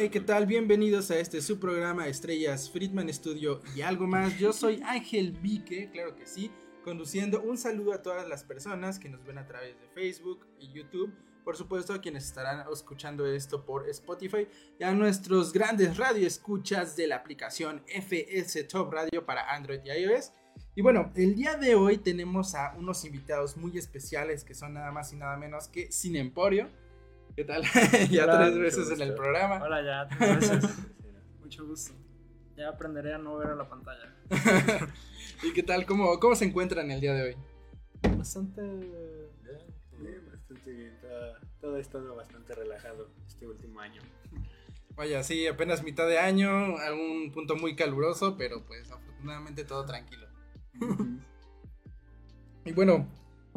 Hey, ¿qué tal? Bienvenidos a este su programa Estrellas Friedman Studio y algo más. Yo soy Ángel Vique, claro que sí, conduciendo un saludo a todas las personas que nos ven a través de Facebook y YouTube. Por supuesto, a quienes estarán escuchando esto por Spotify y a nuestros grandes radioescuchas de la aplicación FS Top Radio para Android y iOS. Y bueno, el día de hoy tenemos a unos invitados muy especiales que son nada más y nada menos que Sin Emporio. ¿Qué tal? ya Hola, tres veces en el programa. Hola, ya, tres veces. Mucho gusto. Ya aprenderé a no ver a la pantalla. ¿Y qué tal? ¿Cómo, ¿Cómo se encuentran el día de hoy? Bastante. Bien, bien, bastante bien. Todo, todo ha estado bastante relajado este último año. Vaya, sí, apenas mitad de año, algún punto muy caluroso, pero pues afortunadamente todo tranquilo. Y bueno,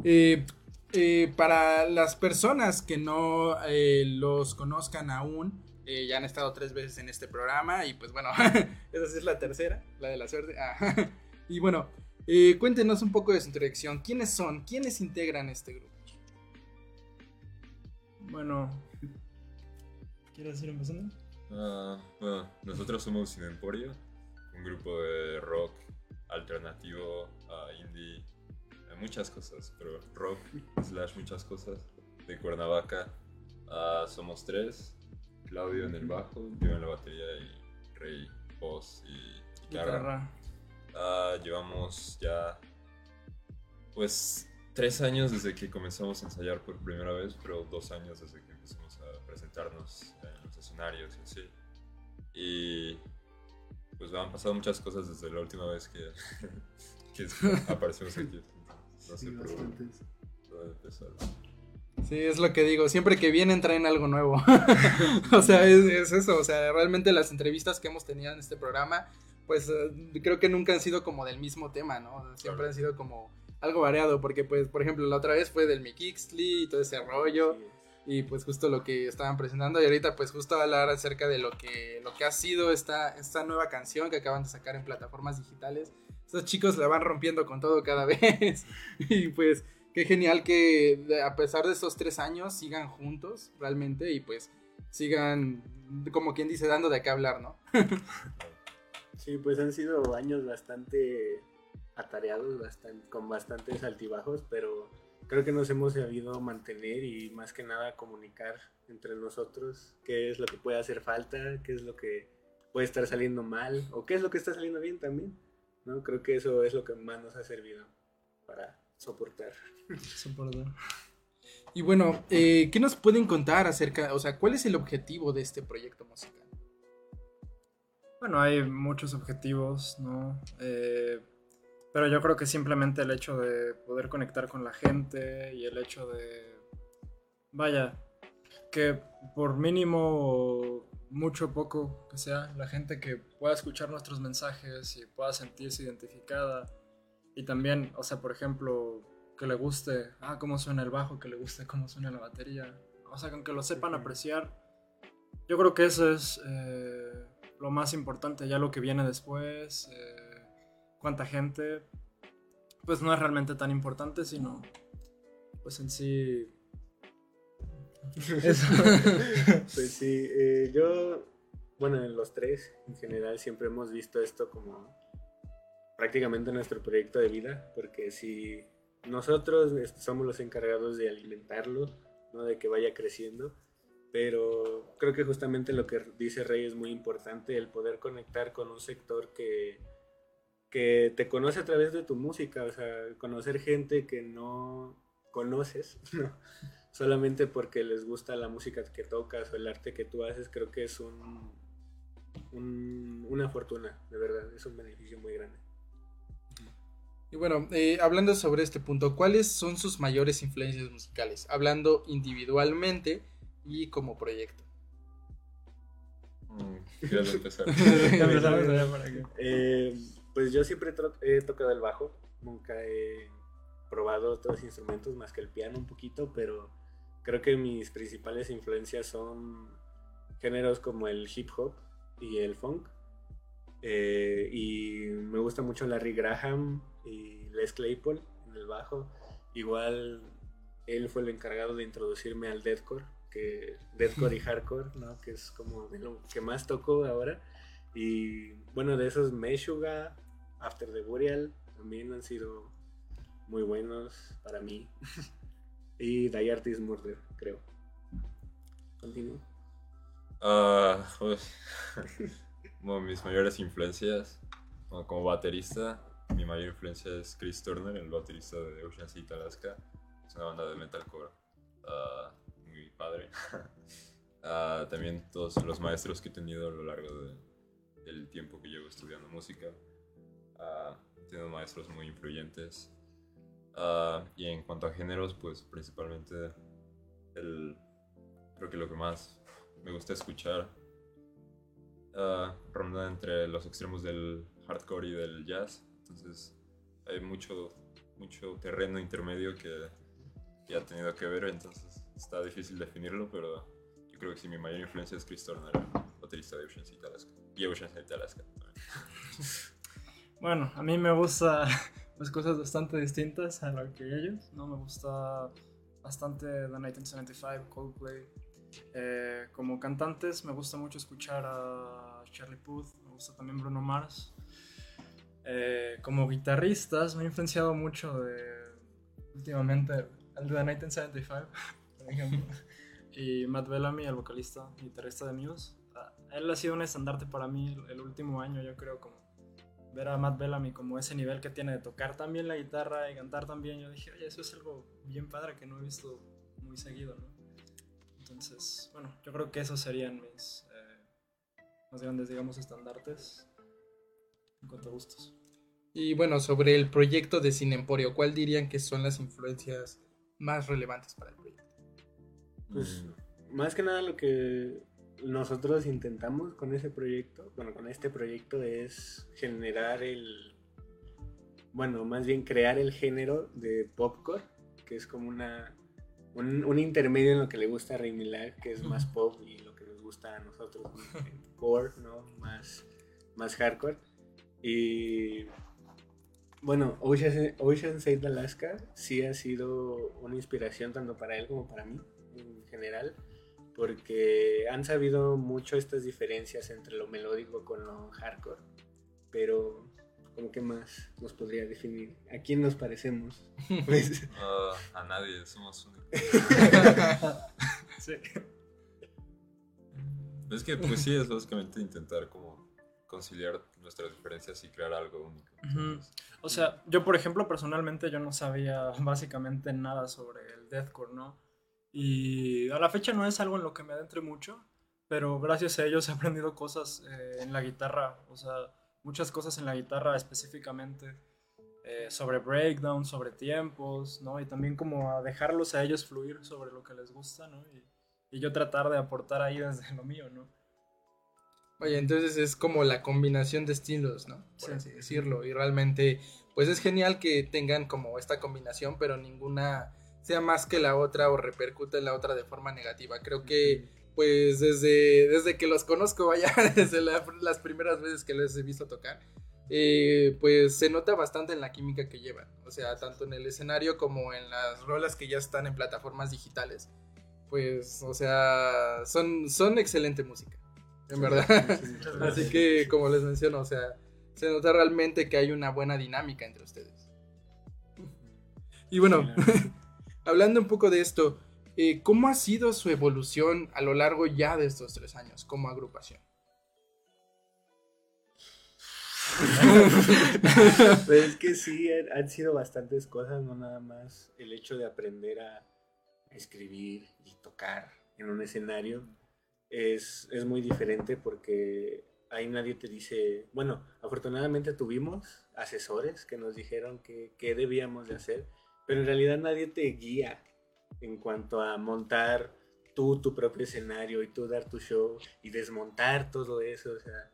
eh, eh, para las personas que no eh, los conozcan aún, eh, ya han estado tres veces en este programa y pues bueno, esa sí es la tercera, la de la suerte. Ah, y bueno, eh, cuéntenos un poco de su introducción. ¿Quiénes son? ¿Quiénes integran este grupo? Bueno. ¿Quieres ir empezando? Ah, bueno, nosotros somos Sin Emporio, un grupo de rock alternativo, ah, indie, muchas cosas, pero rock slash muchas cosas, de Cuernavaca. Ah, somos tres, Claudio en el bajo, yo en la batería y Rey, voz y guitarra. Guitarra. Ah, llevamos ya, pues, tres años desde que comenzamos a ensayar por primera vez, pero dos años desde que empezamos a presentarnos en los escenarios y así. Y pues han pasado muchas cosas desde la última vez que, que aparecimos aquí. No. Sí, es lo que digo. Siempre que vienen traen algo nuevo. o sea, es, es eso. O sea, realmente las entrevistas que hemos tenido en este programa, pues eh, creo que nunca han sido como del mismo tema, ¿no? Siempre Claro. han sido como algo variado. Porque, pues, por ejemplo, la otra vez fue del Mikixtli y todo ese rollo. Sí, Y pues justo lo que estaban presentando. Y ahorita, pues, justo hablar acerca de lo que, lo que ha sido esta, esta nueva canción que acaban de sacar en plataformas digitales. Estos chicos la van rompiendo con todo cada vez. y pues. Qué genial que a pesar de estos tres años sigan juntos realmente y pues sigan, como quien dice, dando de qué hablar, ¿no? Sí, pues han sido años bastante atareados, bastan- con bastantes altibajos, pero creo que nos hemos sabido mantener y más que nada comunicar entre nosotros qué es lo que puede hacer falta, qué es lo que puede estar saliendo mal o qué es lo que está saliendo bien también. ¿No? Creo que eso es lo que más nos ha servido para soportar. Soportar. Y bueno, eh, ¿qué nos pueden contar acerca, o sea, cuál es el objetivo de este proyecto musical? Bueno, hay muchos objetivos, ¿no? Eh, pero yo creo que simplemente el hecho de poder conectar con la gente y el hecho de, vaya, que por mínimo, mucho o poco que sea, la gente que pueda escuchar nuestros mensajes y pueda sentirse identificada. Y también, o sea, por ejemplo, que le guste, ah, cómo suena el bajo, que le guste cómo suena la batería, o sea, con que lo sepan apreciar. Yo creo que eso es eh, lo más importante, ya lo que viene después, eh, cuánta gente, pues no es realmente tan importante, sino pues en sí... Eso. Pues sí, eh, yo, bueno, en los tres en general siempre hemos visto esto como prácticamente nuestro proyecto de vida, porque si nosotros este, somos los encargados de alimentarlo, no de que vaya creciendo, pero creo que justamente lo que dice Rey es muy importante, el poder conectar con un sector que, que te conoce a través de tu música, o sea, conocer gente que no conoces, ¿no? Solamente porque les gusta la música que tocas o el arte que tú haces, creo que es un, un- una fortuna, de verdad, es un beneficio muy grande. Y bueno, eh, hablando sobre este punto, ¿cuáles son sus mayores influencias musicales? Hablando individualmente y como proyecto. Mm, Eh, pues yo siempre he tocado el bajo, nunca he probado otros instrumentos más que el piano un poquito, pero creo que mis principales influencias son géneros como el hip hop y el funk. Eh, y me gusta mucho Larry Graham y Les Claypool en el bajo. Igual él fue el encargado de introducirme al deathcore, que deathcore y hardcore, ¿no? que es como de lo que más toco ahora. Y bueno, de esos Meshuga, After the Burial, también han sido muy buenos para mí. y Die Artist Murder, creo. Continúo. Ah, pues, bueno, mis mayores influencias, como baterista, mi mayor influencia es Chris Turner, el baterista de Ocean City, Alaska. Es una banda de metalcore ah, muy padre. Ah, también todos los maestros que he tenido a lo largo de- del tiempo que llevo estudiando música. Ah, he tenido maestros muy influyentes. Ah, y en cuanto a géneros, pues principalmente el, creo que lo que más me gusta escuchar ah, ronda entre los extremos del hardcore y del jazz. Entonces hay mucho, mucho terreno intermedio que, que ha tenido que ver, entonces está difícil definirlo, pero yo creo que sí, mi mayor influencia es Chris Turner, baterista de Ocean City, Alaska. Y Ocean City, Alaska. Bueno, a mí me gusta pues cosas bastante distintas a lo que ellos, ¿no? Me gusta bastante The 1975, Coldplay. Eh, como cantantes me gusta mucho escuchar a Charlie Puth, me gusta también Bruno Mars. Eh, como guitarristas me ha influenciado mucho de últimamente el de The 1975, por ejemplo. y Matt Bellamy, el vocalista, guitarrista de Muse. Ah, Él ha sido un estandarte para mí el último año, yo creo, como ver a Matt Bellamy como ese nivel que tiene de tocar también la guitarra y cantar también, yo dije, oye, eso es algo bien padre que no he visto muy seguido, ¿no? Entonces, bueno, yo creo que esos serían mis eh, más grandes, digamos, estandartes en cuanto a gustos. Y bueno, sobre el proyecto de Cine Emporio, ¿cuál dirían que son las influencias más relevantes para el proyecto? Pues Mm, más que nada lo que nosotros intentamos con ese proyecto, bueno, con este proyecto es generar el, bueno, más bien crear el género de popcore, que es como una, un, un intermedio en lo que le gusta a Rey Millar, que es más pop y lo que nos gusta a nosotros, ¿no? core, ¿no? Más, más hardcore. Y bueno, Ocean, Ocean Side Alaska sí ha sido una inspiración tanto para él como para mí en general, porque han sabido mucho estas diferencias entre lo melódico con lo hardcore, pero como que más nos podría definir? ¿A quién nos parecemos? Pues, ah, a nadie, somos únicos. Sí. Es que, pues sí, es básicamente intentar como conciliar nuestras diferencias y crear algo único. O sea, yo por ejemplo personalmente yo no sabía básicamente nada sobre el deathcore, ¿no? Y a la fecha no es algo en lo que me adentre mucho, pero gracias a ellos he aprendido cosas eh, en la guitarra, o sea, muchas cosas en la guitarra específicamente eh, sobre breakdown, sobre tiempos, ¿no? Y también como a dejarlos a ellos fluir sobre lo que les gusta, ¿no? Y, y yo tratar de aportar ahí desde lo mío, ¿no? Oye, entonces es como la combinación de estilos, ¿no? Por Sí. así decirlo. Y realmente, pues es genial que tengan como esta combinación, pero ninguna sea más que la otra o repercute en la otra de forma negativa. Creo que, pues desde, desde que los conozco, vaya, desde la- las primeras veces que les he visto tocar, eh, pues se nota bastante en la química que llevan. O sea, tanto en el escenario como en las rolas que ya están en plataformas digitales. Pues, o sea, son, son excelente música. En verdad. Así que, como les menciono, o sea, se nota realmente que hay una buena dinámica entre ustedes. Y bueno, hablando un poco de esto, eh, ¿cómo ha sido su evolución a lo largo ya de estos tres años como agrupación? Pues es que sí, han, sido bastantes cosas, no nada más el hecho de aprender a escribir y tocar en un escenario es, es muy diferente porque ahí nadie te dice, bueno, afortunadamente tuvimos asesores que nos dijeron que, qué debíamos de hacer, pero en realidad nadie te guía en cuanto a montar tú tu propio escenario y tú dar tu show y desmontar todo eso, o sea,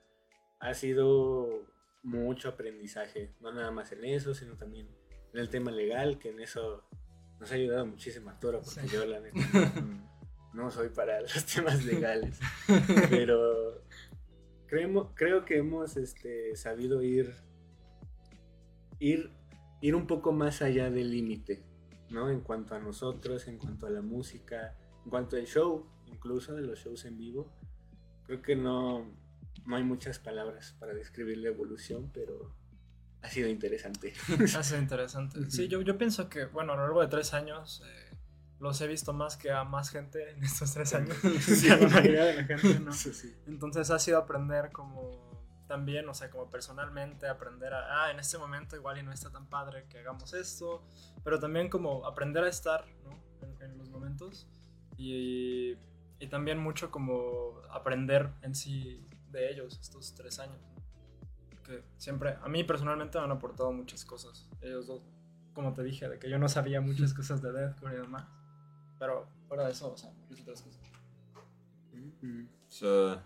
ha sido mucho aprendizaje, no nada más en eso, sino también en el tema legal, que en eso nos ha ayudado muchísimo Arturo, porque Sí. yo la neta no soy para los temas legales, pero creemos, creo que hemos este, sabido ir, ir, ir un poco más allá del límite, ¿no? En cuanto a nosotros, en cuanto a la música, en cuanto al show, incluso de los shows en vivo, creo que no, no hay muchas palabras para describir la evolución, pero ha sido interesante. Ha sido interesante. Sí, yo, yo pienso que, bueno, a lo largo de tres años eh, los he visto más que a más gente en estos tres años. a la mayoría de la gente, ¿no? Sí, sí. Entonces ha sido aprender como también, o sea, como personalmente, aprender a, ah, en este momento igual y no está tan padre que hagamos esto, pero también como aprender a estar, ¿no? En, en los momentos y, y también mucho como aprender en sí de ellos estos tres años, ¿no? Que siempre, a mí personalmente me han aportado muchas cosas, ellos dos, como te dije, de que yo no sabía muchas cosas de Deathcore y demás, pero fuera de eso, o sea, muchas otras cosas. Ujú. O sea,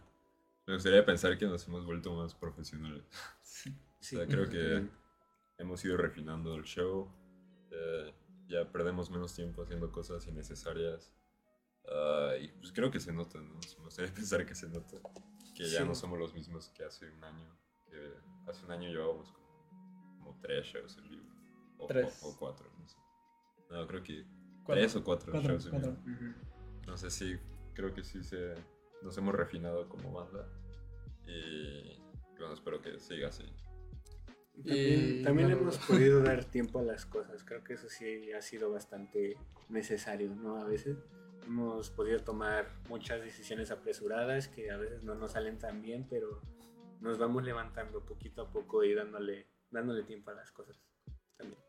me gustaría pensar que nos hemos vuelto más profesionales. Sí, O sea, creo que hemos ido refinando el show. eh, ya perdemos menos tiempo haciendo cosas innecesarias. ah, y pues creo que se nota, ¿no? Me gustaría pensar que se nota. Que ya Sí. no somos los mismos que hace un año. Que hace un año llevábamos como, como tres shows en vivo. O, Tres. o- o cuatro, no sé. No, creo que Cuatro. tres o cuatro, Cuatro, shows en vivo. Ujú. No sé si creo que sí se, nos hemos refinado como banda. Y bueno, espero que siga así. También, Y, también bueno, hemos podido dar tiempo a las cosas. Creo que eso sí ha sido bastante necesario, ¿no? A veces hemos podido tomar muchas decisiones apresuradas que a veces no nos salen tan bien, pero nos vamos levantando poquito a poco y dándole, dándole tiempo a las cosas. También.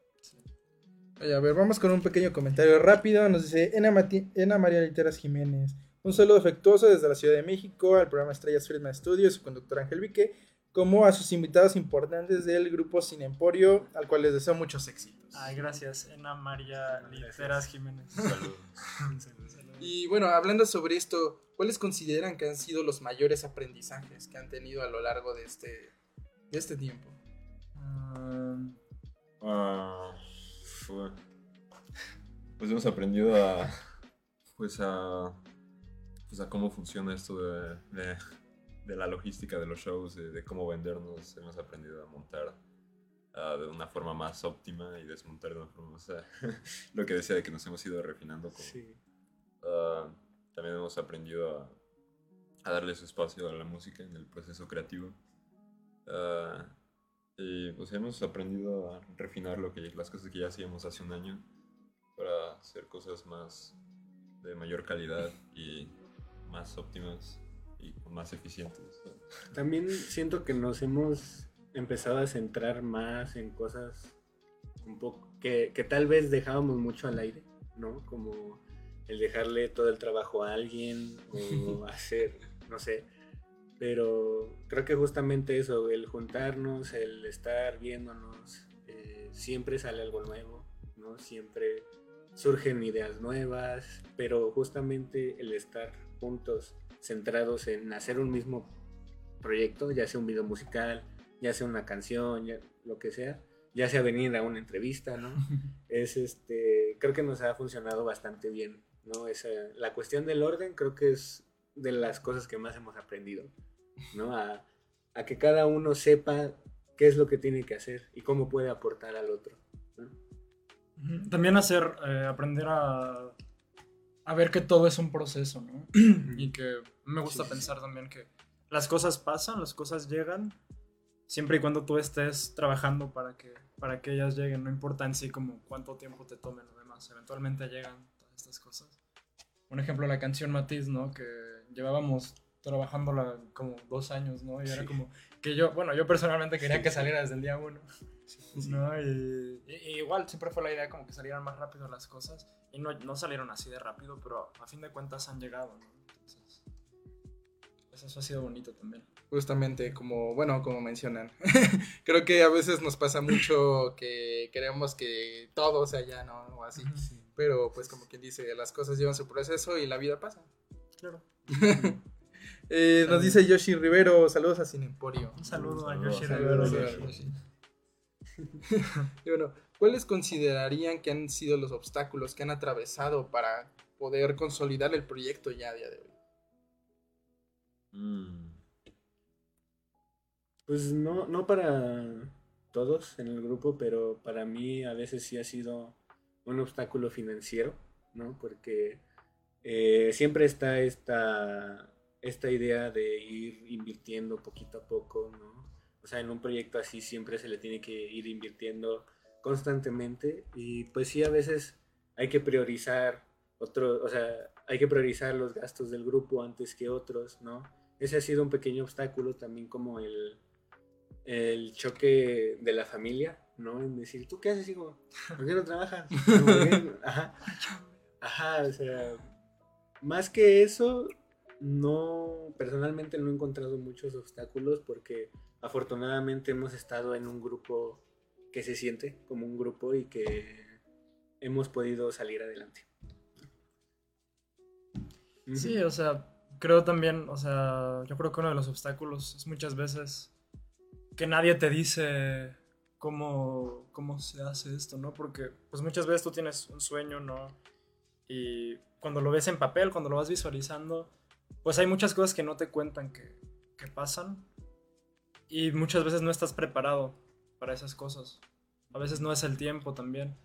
Oye, a ver, vamos con un pequeño comentario rápido. Nos dice Ena, Mati- Ena María Literas Jiménez. Un saludo afectuoso desde la Ciudad de México al programa Estrellas Friedman Studio y su conductor Ángel Vique, como a sus invitados importantes del grupo Sin Emporio, al cual les deseo muchos éxitos. Ay, gracias, Ena María. Literas Jiménez. Saludos. Y bueno, hablando sobre esto, ¿cuáles consideran que han sido los mayores aprendizajes que han tenido a lo largo de este, de este tiempo? Ah, fue- pues hemos aprendido a pues a pues a cómo funciona esto de, de- de la logística de los shows de, de cómo vendernos hemos aprendido a montar ah, de una forma más óptima y desmontar de una forma más lo que decía de que nos hemos ido refinando como, Sí. Ah, también hemos aprendido a, a darle su espacio a la música en el proceso creativo. Ah, y pues hemos aprendido a refinar lo que, las cosas que ya hacíamos hace un año para hacer cosas más de mayor calidad y más óptimas y más eficientes. También siento que nos hemos empezado a centrar más en cosas un poco que, que tal vez dejábamos mucho al aire, ¿no? Como el dejarle todo el trabajo a alguien o hacer, no sé. Pero creo que justamente eso, el juntarnos, el estar viéndonos, eh, siempre sale algo nuevo, ¿no? Siempre surgen ideas nuevas, pero justamente el estar juntos, centrados en hacer un mismo proyecto, ya sea un video musical, ya sea una canción, ya, lo que sea, ya sea venir a una entrevista, ¿no? es este, creo que nos ha funcionado bastante bien, ¿no? Esa, la cuestión del orden creo que es de las cosas que más hemos aprendido, ¿no? A, a que cada uno sepa qué es lo que tiene que hacer y cómo puede aportar al otro. También hacer, eh, aprender a, a ver que todo es un proceso, ¿no? y que me gusta Sí, sí, pensar también que las cosas pasan, las cosas llegan, siempre y cuando tú estés trabajando para que, para que ellas lleguen, no importa en sí como cuánto tiempo te tomen o demás, eventualmente llegan todas estas cosas. Un ejemplo, la canción Matiz, ¿no? Que llevábamos trabajándola como dos años, ¿no? Y era Sí. como que yo, bueno, yo personalmente quería que saliera desde el día uno. Sí. ¿no? Y, y- y igual siempre fue la idea como que salieran más rápido las cosas y no, no salieron así de rápido, pero a fin de cuentas han llegado, ¿no? Entonces, pues eso ha sido bonito también. Justamente como, bueno, como mencionan. Creo que a veces nos pasa mucho que queremos que todo sea ya, ¿no? O así. Pero pues como quien dice, las cosas llevan su proceso y la vida pasa. Claro. Eh, nos dice Yoshi Rivero, saludos a Sin Emporio. Un saludo a Yoshi. Yoshi. Y bueno, ¿cuáles considerarían que han sido los obstáculos que han atravesado para poder consolidar el proyecto ya a día de hoy? Mm, Pues no, no para todos en el grupo, pero para mí a veces sí ha sido un obstáculo financiero, ¿no? Porque eh, siempre está esta, esta idea de ir invirtiendo poquito a poco, ¿no? O sea, en un proyecto así siempre se le tiene que ir invirtiendo constantemente y pues sí a veces hay que priorizar otro, o sea, hay que priorizar los gastos del grupo antes que otros, ¿no? Ese ha sido un pequeño obstáculo también como el, el choque de la familia, ¿no? En decir, ¿tú qué haces, hijo? ¿Por qué no trabajas? Ajá. Ajá, o sea, más que eso, no, personalmente no he encontrado muchos obstáculos porque afortunadamente hemos estado en un grupo que se siente como un grupo y que hemos podido salir adelante. Sí, o sea, creo también, o sea, yo creo que uno de los obstáculos es muchas veces que nadie te dice cómo, cómo se hace esto, ¿no? Porque pues muchas veces tú tienes un sueño, ¿no? Y cuando lo ves en papel, cuando lo vas visualizando, pues hay muchas cosas que no te cuentan que, que pasan y muchas veces no estás preparado para esas cosas. A veces no es el tiempo también,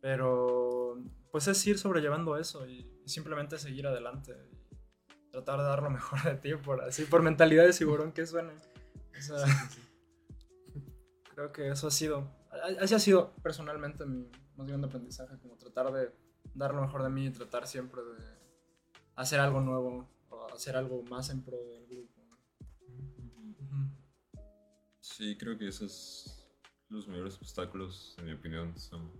pero pues es ir sobrellevando eso y, simplemente seguir adelante y tratar de dar lo mejor de ti por así, por mentalidad de tiburón que suene. O sea, creo que eso ha sido, así ha sido personalmente mi más grande aprendizaje, como tratar de dar lo mejor de mí y tratar siempre de hacer algo nuevo hacer algo más en pro del grupo. Sí, creo que esos los mayores obstáculos, en mi opinión, son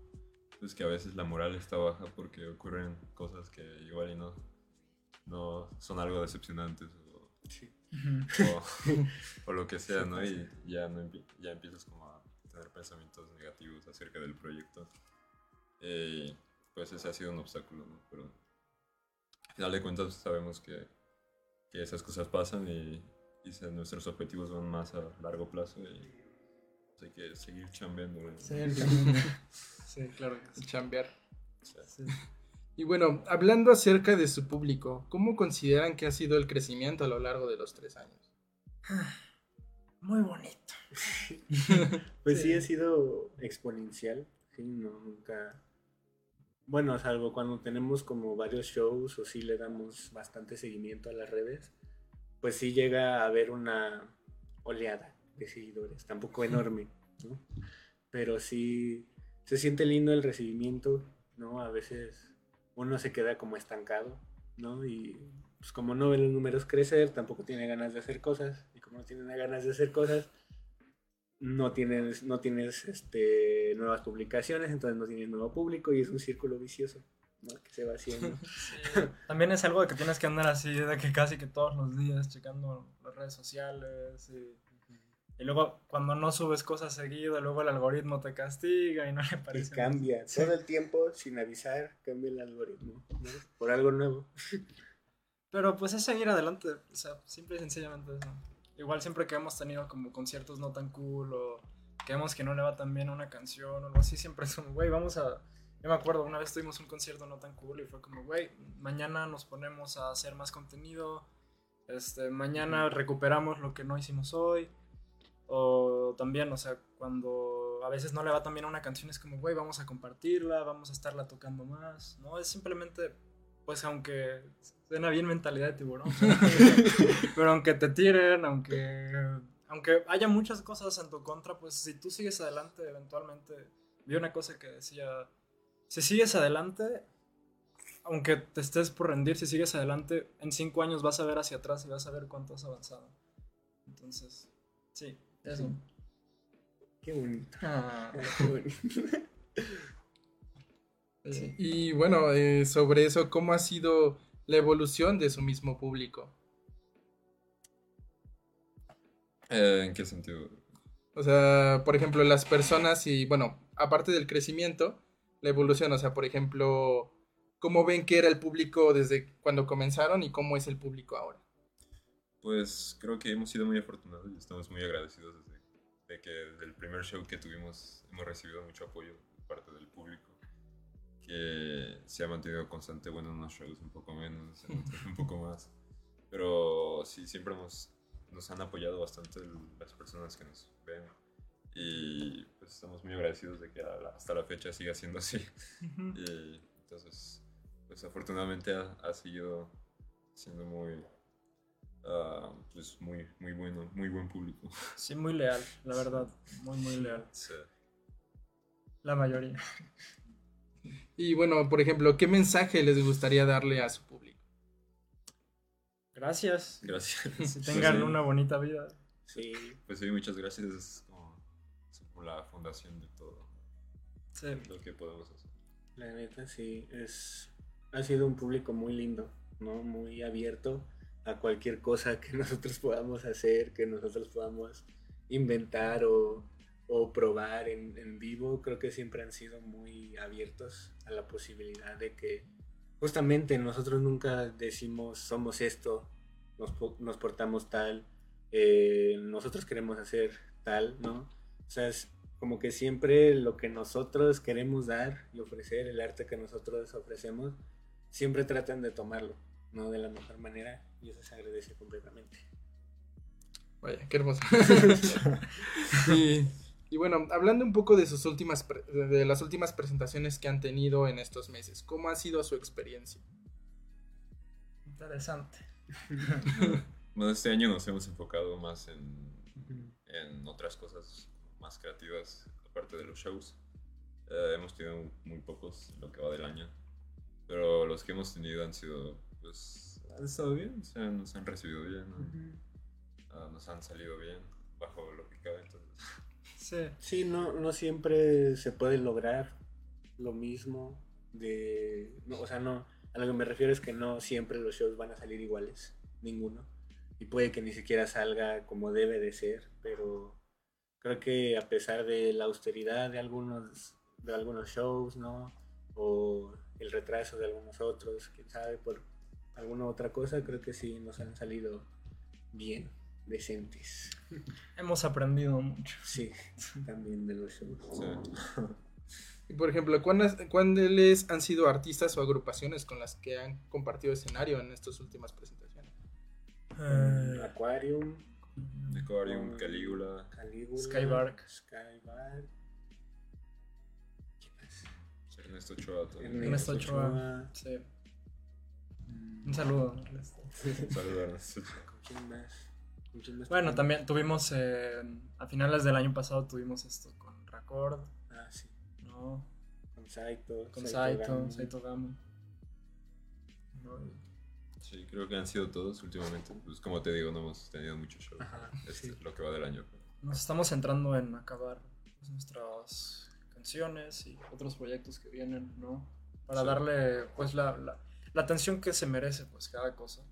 pues que a veces la moral está baja porque ocurren cosas que igual y no, no son algo decepcionantes o, Sí. O, o lo que sea, ¿no? Y ya, no ya empiezas como a tener pensamientos negativos acerca del proyecto. Eh, pues ese ha sido un obstáculo, ¿no? Pero al final de cuentas sabemos que, que esas cosas pasan y, y se- nuestros objetivos van más a largo plazo y pues, hay que seguir chambeando. ¿no? Sí, claro que sí. Chambear. Sí. Y bueno, hablando acerca de su público, ¿cómo consideran que ha sido el crecimiento a lo largo de los tres años? Muy bonito. Pues sí. Sí. ha sido exponencial, sí, no, nunca... Bueno, salvo cuando tenemos como varios shows o sí le damos bastante seguimiento a las redes, pues sí llega a haber una oleada de seguidores, tampoco enorme, ¿no? Pero sí se siente lindo el recibimiento, ¿no? A veces uno se queda como estancado, ¿no? Y pues como no ve los números crecer, tampoco tiene ganas de hacer cosas, y como no tiene ganas de hacer cosas, no tienes, no tienes este, nuevas publicaciones, entonces no tienes nuevo público y es un círculo vicioso ¿no? que se va haciendo. Sí, También es algo de que tienes que andar así, de que casi que todos los días checando las redes sociales y, y luego cuando no subes cosas seguido, luego el algoritmo te castiga y no le y parece. cambia Sí. todo el tiempo sin avisar, cambia el algoritmo ¿no? por algo nuevo. Pero pues es seguir adelante, o sea, simple y sencillamente eso. Igual siempre que hemos tenido como conciertos no tan cool o que vemos que no le va tan bien a una canción o algo así, siempre es como, güey, vamos a... Yo me acuerdo, una vez tuvimos un concierto no tan cool y fue como, güey, mañana nos ponemos a hacer más contenido, este, mañana recuperamos lo que no hicimos hoy. O también, o sea, cuando a veces no le va tan bien a una canción es como, güey, vamos a compartirla, vamos a estarla tocando más, ¿no? Es simplemente, pues aunque suena bien mentalidad de tiburón, pero, aunque te tiren, aunque, aunque haya muchas cosas en tu contra, pues si tú sigues adelante, eventualmente, vi una cosa que decía, si sigues adelante, aunque te estés por rendir, si sigues adelante, en cinco años vas a ver hacia atrás y vas a ver cuánto has avanzado. Entonces, sí, eso. Qué bonito. Ah, qué bonito. sí. Y bueno, eh, sobre eso, ¿cómo ha sido la evolución de su mismo público? Eh, ¿En qué sentido? O sea, por ejemplo, las personas y, bueno, aparte del crecimiento, la evolución, o sea, por ejemplo, ¿cómo ven que era el público desde cuando comenzaron y cómo es el público ahora? Pues creo que hemos sido muy afortunados y estamos muy agradecidos desde de que desde el primer show que tuvimos hemos recibido mucho apoyo de parte del público, que se ha mantenido constante, bueno, en unos shows un poco menos, en otros un poco más, pero sí, siempre hemos, nos han apoyado bastante las personas que nos ven y pues estamos muy agradecidos de que hasta la fecha siga siendo así. Y entonces, pues afortunadamente ha, ha seguido siendo muy, ah, pues muy, muy bueno, muy buen público. Sí, muy leal, la verdad. Muy, muy leal. Sí. La mayoría. Y bueno, por ejemplo, ¿qué mensaje les gustaría darle a su público? Gracias. Gracias. Que tengan Pues una bonita vida. Sí, Pues sí, muchas gracias. Es como, es como la fundación de todo Sí. lo que podemos hacer. la neta sí, es, ha sido un público muy lindo, ¿no? Muy abierto a cualquier cosa que nosotros podamos hacer, que nosotros podamos inventar o, o probar en, en vivo. Creo que siempre han sido muy abiertos a la posibilidad de que justamente nosotros nunca decimos somos esto, nos, nos portamos tal, eh, nosotros queremos hacer tal, ¿no? O sea, es como que siempre lo que nosotros queremos dar y ofrecer, el arte que nosotros ofrecemos, siempre tratan de tomarlo, ¿no? De la mejor manera y eso se agradece completamente. Vaya, qué hermoso. y, y bueno, hablando un poco de sus últimas pre- de las últimas presentaciones que han tenido en estos meses, ¿cómo ha sido su experiencia? Interesante. Bueno, este año nos hemos enfocado más en, en otras cosas más creativas, aparte de los shows. Eh, hemos tenido muy pocos en lo que va del año, pero los que hemos tenido han sido, pues, han estado bien, o sea, nos han recibido bien, ¿no? Ah, nos han salido bien, bajo lo que cabe, entonces. Sí. No, no siempre se puede lograr lo mismo de... no, o sea, no, a lo que me refiero es que no siempre los shows van a salir iguales, ninguno. Y puede que ni siquiera salga como debe de ser, pero creo que a pesar de la austeridad de algunos, de algunos shows, ¿no? O el retraso de algunos otros, quién sabe, por alguna otra cosa, creo que sí nos han salido bien, decentes. Hemos aprendido mucho. Sí, también de los shows. Sí. Y por ejemplo, ¿cuáles, ¿cuáles han sido artistas o agrupaciones con las que han compartido escenario en estas últimas presentaciones? Eh, Aquarium, Con- Calígula, Calígula, Skybark. Skybark. Ernesto Ochoa también. Ernesto Ochoa. sí. Mm, Un saludo. Ernesto. Saludos a Ernesto Ochoa. ¿Con quién más? ¿Con quién más Bueno, también tuvimos, eh, a finales del año pasado tuvimos esto con Record, Ah, sí. ¿no? Con Saito. Con Saito Saito, Gamo. Sí, creo que han sido todos últimamente. Pues como te digo, no hemos tenido muchos shows. Ajá, Este, sí. Lo que va del año. Nos estamos centrando en acabar pues, nuestras canciones y otros proyectos que vienen, ¿no? Para Sí. darle pues la, la, la atención que se merece pues cada cosa.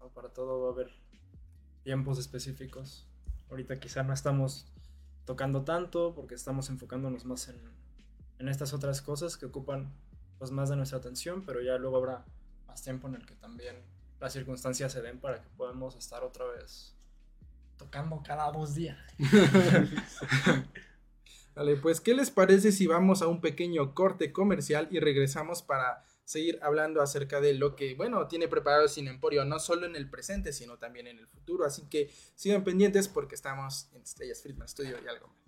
¿no? Para todo va a haber tiempos específicos. Ahorita quizá no estamos tocando tanto porque estamos enfocándonos más en, en estas otras cosas que ocupan pues más de nuestra atención, pero ya luego habrá más tiempo en el que también las circunstancias se den para que podamos estar otra vez tocando cada dos días. Vale, pues, ¿qué les parece si vamos a un pequeño corte comercial y regresamos para seguir hablando acerca de lo que, bueno, tiene preparado Cine Emporio, no solo en el presente, sino también en el futuro? Así que sigan pendientes porque estamos en Estrellas Friedman Studio y algo más.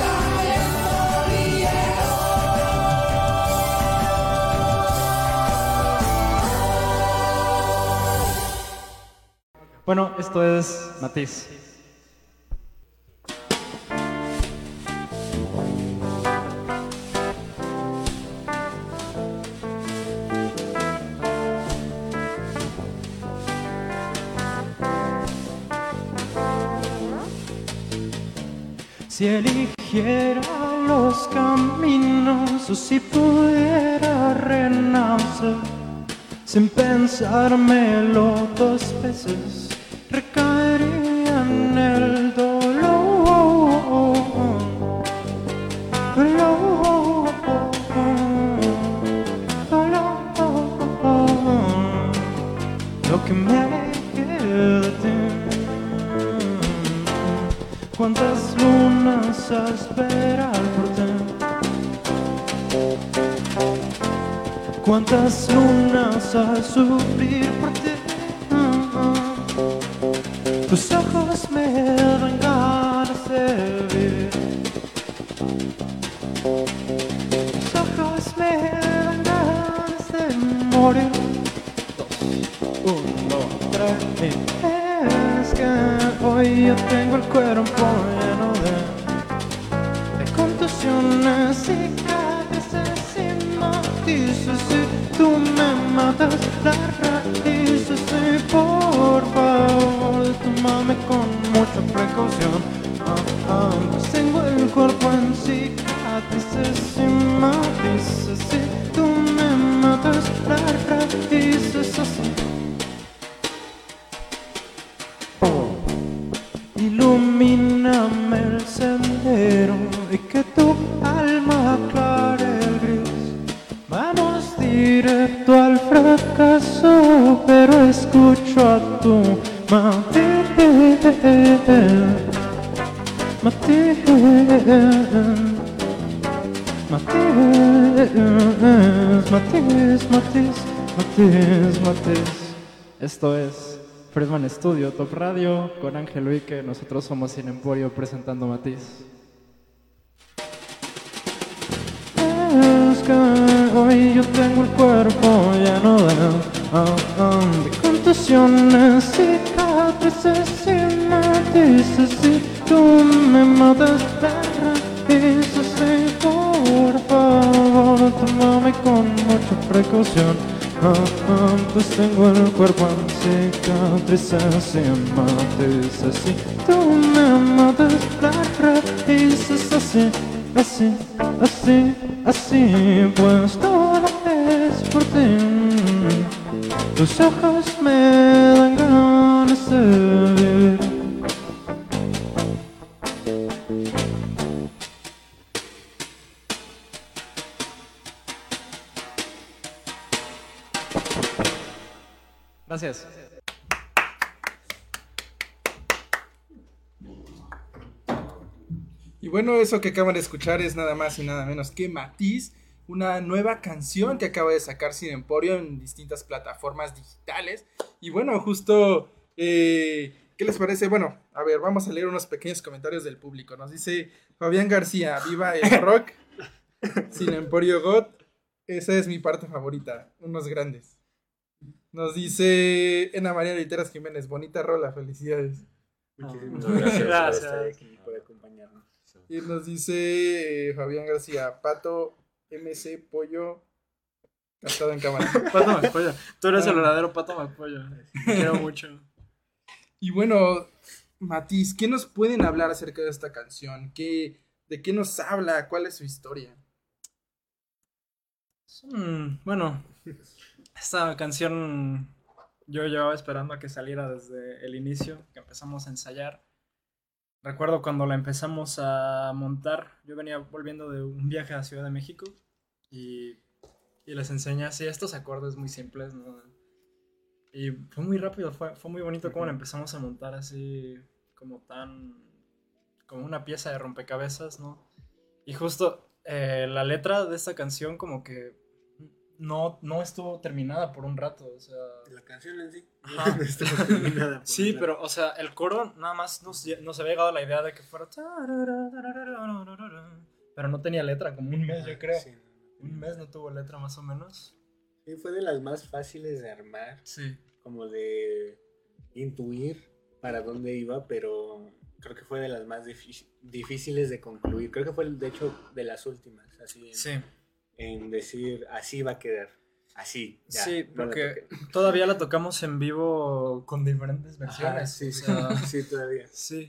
Bueno, esto es Matiz. Si eligiera los caminos o si pudiera renacer sin pensármelo dos veces, recaería en el dolor. Dolor. Dolor. Lo que me queda. Cuántas lunas a esperar por ti. Cuántas lunas a sufrir por ti. Hoy yo tengo el cuerpo lleno de, de contusiones, cicatrices y matices. Y tú me matas las raíces. Y por favor, tómame con mucha precaución. Ah, ah, tengo el cuerpo en cicatrices y Friedman Studio, Top Radio, con Ángel Uike. Nosotros somos Sin Emporio presentando Matiz. Es que hoy yo tengo el cuerpo lleno de, ah, ah, de contusiones, cicatrices y matices. Y tú me matas de raíces. Y por favor, tómame con mucha precaución. Pues tengo el cuerpo en cicatrices y matices. Y tú me matas las raíces así, así, así, así, pues todo es por ti. Tus ojos me dan ganas de vivir. Gracias. Y bueno, eso que acaban de escuchar es nada más y nada menos que Matiz, una nueva canción que acaba de sacar Sin Emporio en distintas plataformas digitales. Y bueno, justo eh, ¿Qué les parece? Bueno, a ver, vamos a leer unos pequeños comentarios del público. Nos dice Fabián García, viva el rock, sin Emporio God. Esa es mi parte favorita, unos grandes. Nos dice Ana María Literas Jiménez, bonita rola, felicidades. Muchísimas Ah, gracias, por gracias. estar aquí, por acompañarnos. Y nos dice eh, Fabián García, Pato MC Pollo, cantado en cámara. Pato Macpolla. Tú eres el Ah. verdadero Pato Macpolla. Te quiero mucho. Y bueno, Matiz, ¿qué nos pueden hablar acerca de esta canción? ¿Qué, ¿De qué nos habla? ¿Cuál es su historia? Bueno, esta canción yo llevaba esperando a que saliera desde el inicio, que empezamos a ensayar. Recuerdo cuando la empezamos a montar, yo venía volviendo de un viaje a Ciudad de México y, y les enseñé así estos acordes muy simples, ¿no? Y fue muy rápido, fue, fue muy bonito cómo la empezamos a montar así como tan... como una pieza de rompecabezas, ¿no? Y justo eh, la letra de esta canción como que no, no estuvo terminada por un rato, o sea... La canción en sí. Ajá. no estuvo terminada por Sí, pero, o sea, el coro nada más nos, nos había llegado la idea de que fuera... Pero no tenía letra, como un mes, yo creo. Sí, Un mes no tuvo letra, más o menos. Sí, fue de las más fáciles de armar, Sí. como de intuir para dónde iba, pero creo que fue de las más difí- difíciles de concluir. Creo que fue, de hecho, de las últimas, así en, Sí. en decir, así va a quedar, así. ya, sí, no la porque todavía la tocamos en vivo con diferentes versiones. Ajá, sí, todavía. Sí.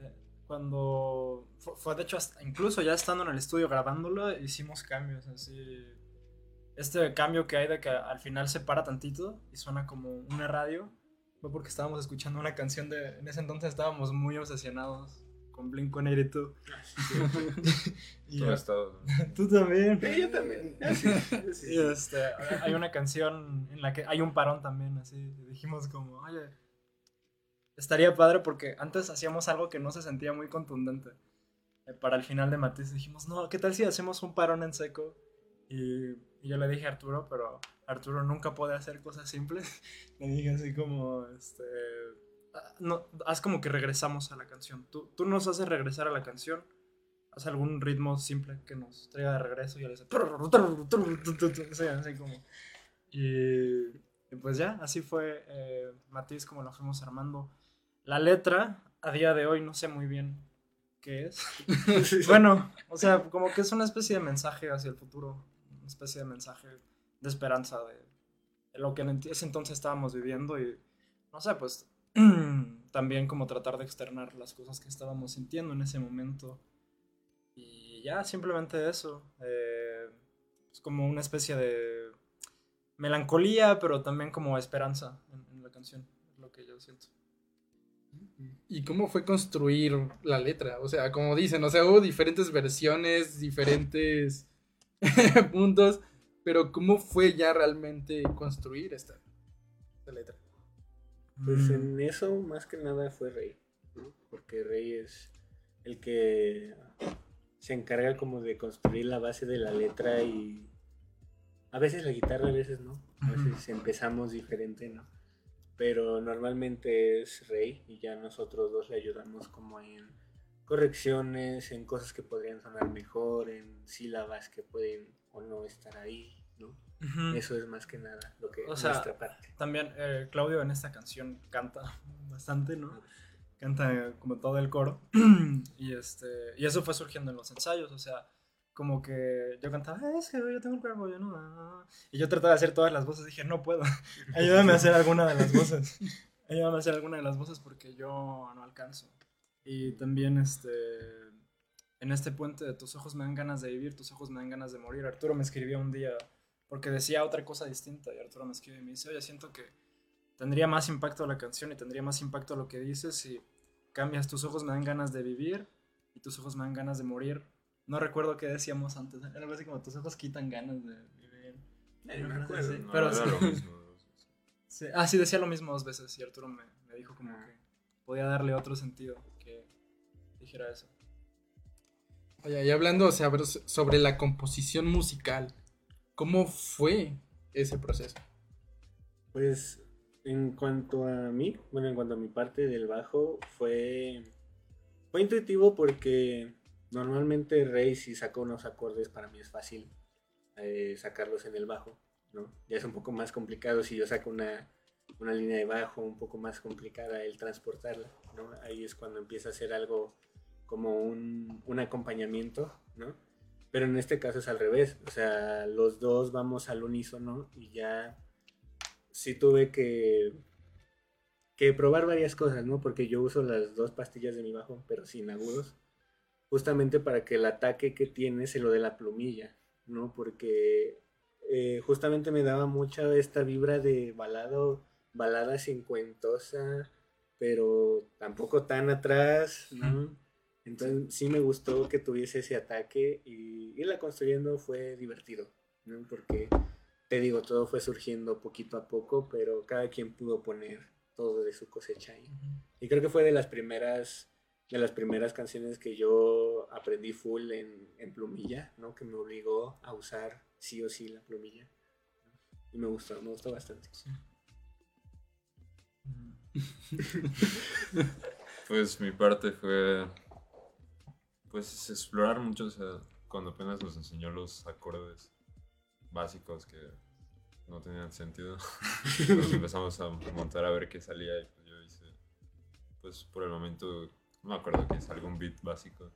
Eh, Cuando fue, fue, de hecho hasta- incluso ya estando en el estudio grabándola hicimos cambios así. Este cambio que hay de que al final se para tantito y suena como una radio fue porque estábamos escuchando una canción de en ese entonces estábamos muy obsesionados con Blink-182. y Todo ha estado. tú también. Sí, yo también. Sí, sí, Y sí. este, hay una canción en la que hay un parón también, así. y dijimos como, oye, estaría padre porque antes hacíamos algo que no se sentía muy contundente. Eh, Para el final de Matiz dijimos, no, ¿qué tal si hacemos un parón en seco? Y, y yo le dije a Arturo, pero Arturo nunca puede hacer cosas simples. le dije así como, este, ah, no, haz como que regresamos a la canción. Tú, tú nos haces regresar a la canción. Haz algún ritmo simple que nos traiga de regreso y sí, así como. Y, y pues ya, así fue eh, Matiz como lo fuimos armando. La letra, a día de hoy, no sé muy bien qué es. bueno, o sea, como que es una especie de mensaje hacia el futuro, una especie de mensaje de esperanza de, de lo que en ese entonces estábamos viviendo y, no sé, pues también como tratar de externar las cosas que estábamos sintiendo en ese momento. Y ya, simplemente eso. eh, es como una especie de melancolía, pero también como esperanza en, en la canción, es lo que yo siento. ¿Y cómo fue construir la letra? O sea, como dicen, o sea, hubo diferentes versiones, diferentes puntos, pero ¿cómo fue ya realmente construir esta, esta letra? Pues Mm. en eso más que nada fue Rey, ¿no? Porque Rey es el que se encarga como de construir la base de la letra y a veces la guitarra, a veces no, a veces empezamos diferente, ¿no? Pero normalmente es Rey y ya nosotros dos le ayudamos como en correcciones, en cosas que podrían sonar mejor, en sílabas que pueden o no estar ahí, ¿no? Ujú. Eso es más que nada lo que O sea, nuestra parte. También eh, Claudio en esta canción canta bastante, ¿no? Canta como todo el coro. y, este, y eso fue surgiendo en los ensayos, o sea, como que yo cantaba, "Ah, es que yo tengo el cuerpo, yo no. ah". Y yo trataba de hacer todas las voces, dije, no puedo, ayúdame a hacer alguna de las voces. Ayúdame a hacer alguna de las voces porque yo no alcanzo. Y también este, en este puente de tus ojos me dan ganas de vivir, tus ojos me dan ganas de morir. Arturo me escribió un día porque decía otra cosa distinta y Arturo me escribe y me dice, oye, siento que tendría más impacto la canción y tendría más impacto lo que dices si cambias tus ojos me dan ganas de vivir y tus ojos me dan ganas de morir. No recuerdo qué decíamos antes, era algo así como tus ojos quitan ganas de vivir. Ni me acuerdo. Sí, No, pero era sí. lo mismo. Sí, Ah, sí, decía lo mismo dos veces y Arturo me, me dijo como Ah. que podía darle otro sentido que dijera eso. Oye, y hablando o sea, sobre la composición musical, ¿cómo fue ese proceso? Pues En cuanto a mí, bueno, en cuanto a mi parte del bajo, fue, fue intuitivo porque normalmente Rey si saca unos acordes para mí es fácil eh, sacarlos en el bajo, ¿no? Ya es un poco más complicado si yo saco una, una línea de bajo un poco más complicada el transportarla, ¿no? Ahí es cuando empieza a ser algo como un, un acompañamiento, ¿no? Pero en este caso es al revés, o sea, los dos vamos al unísono y ya sí tuve que, que probar varias cosas, ¿no? Porque yo uso las dos pastillas de mi bajo, pero sin agudos, justamente para que el ataque que tiene se lo dé la plumilla, ¿no? Porque eh, justamente me daba mucha esta vibra de balado, balada cincuentosa, pero tampoco tan atrás, ¿no? Entonces sí me gustó que tuviese ese ataque y irla construyendo fue divertido, ¿no? Porque te digo, todo fue surgiendo poquito a poco, pero cada quien pudo poner todo de su cosecha ahí. Y creo que fue de las primeras, de las primeras canciones que yo aprendí full en, en plumilla, ¿no? Que me obligó a usar sí o sí la plumilla. Y me gustó, me gustó bastante. Pues mi parte fue pues explorar mucho, o sea, cuando apenas nos enseñó los acordes básicos que no tenían sentido, nos empezamos a montar a ver qué salía y pues yo hice, pues por el momento, no me acuerdo que es algún beat básico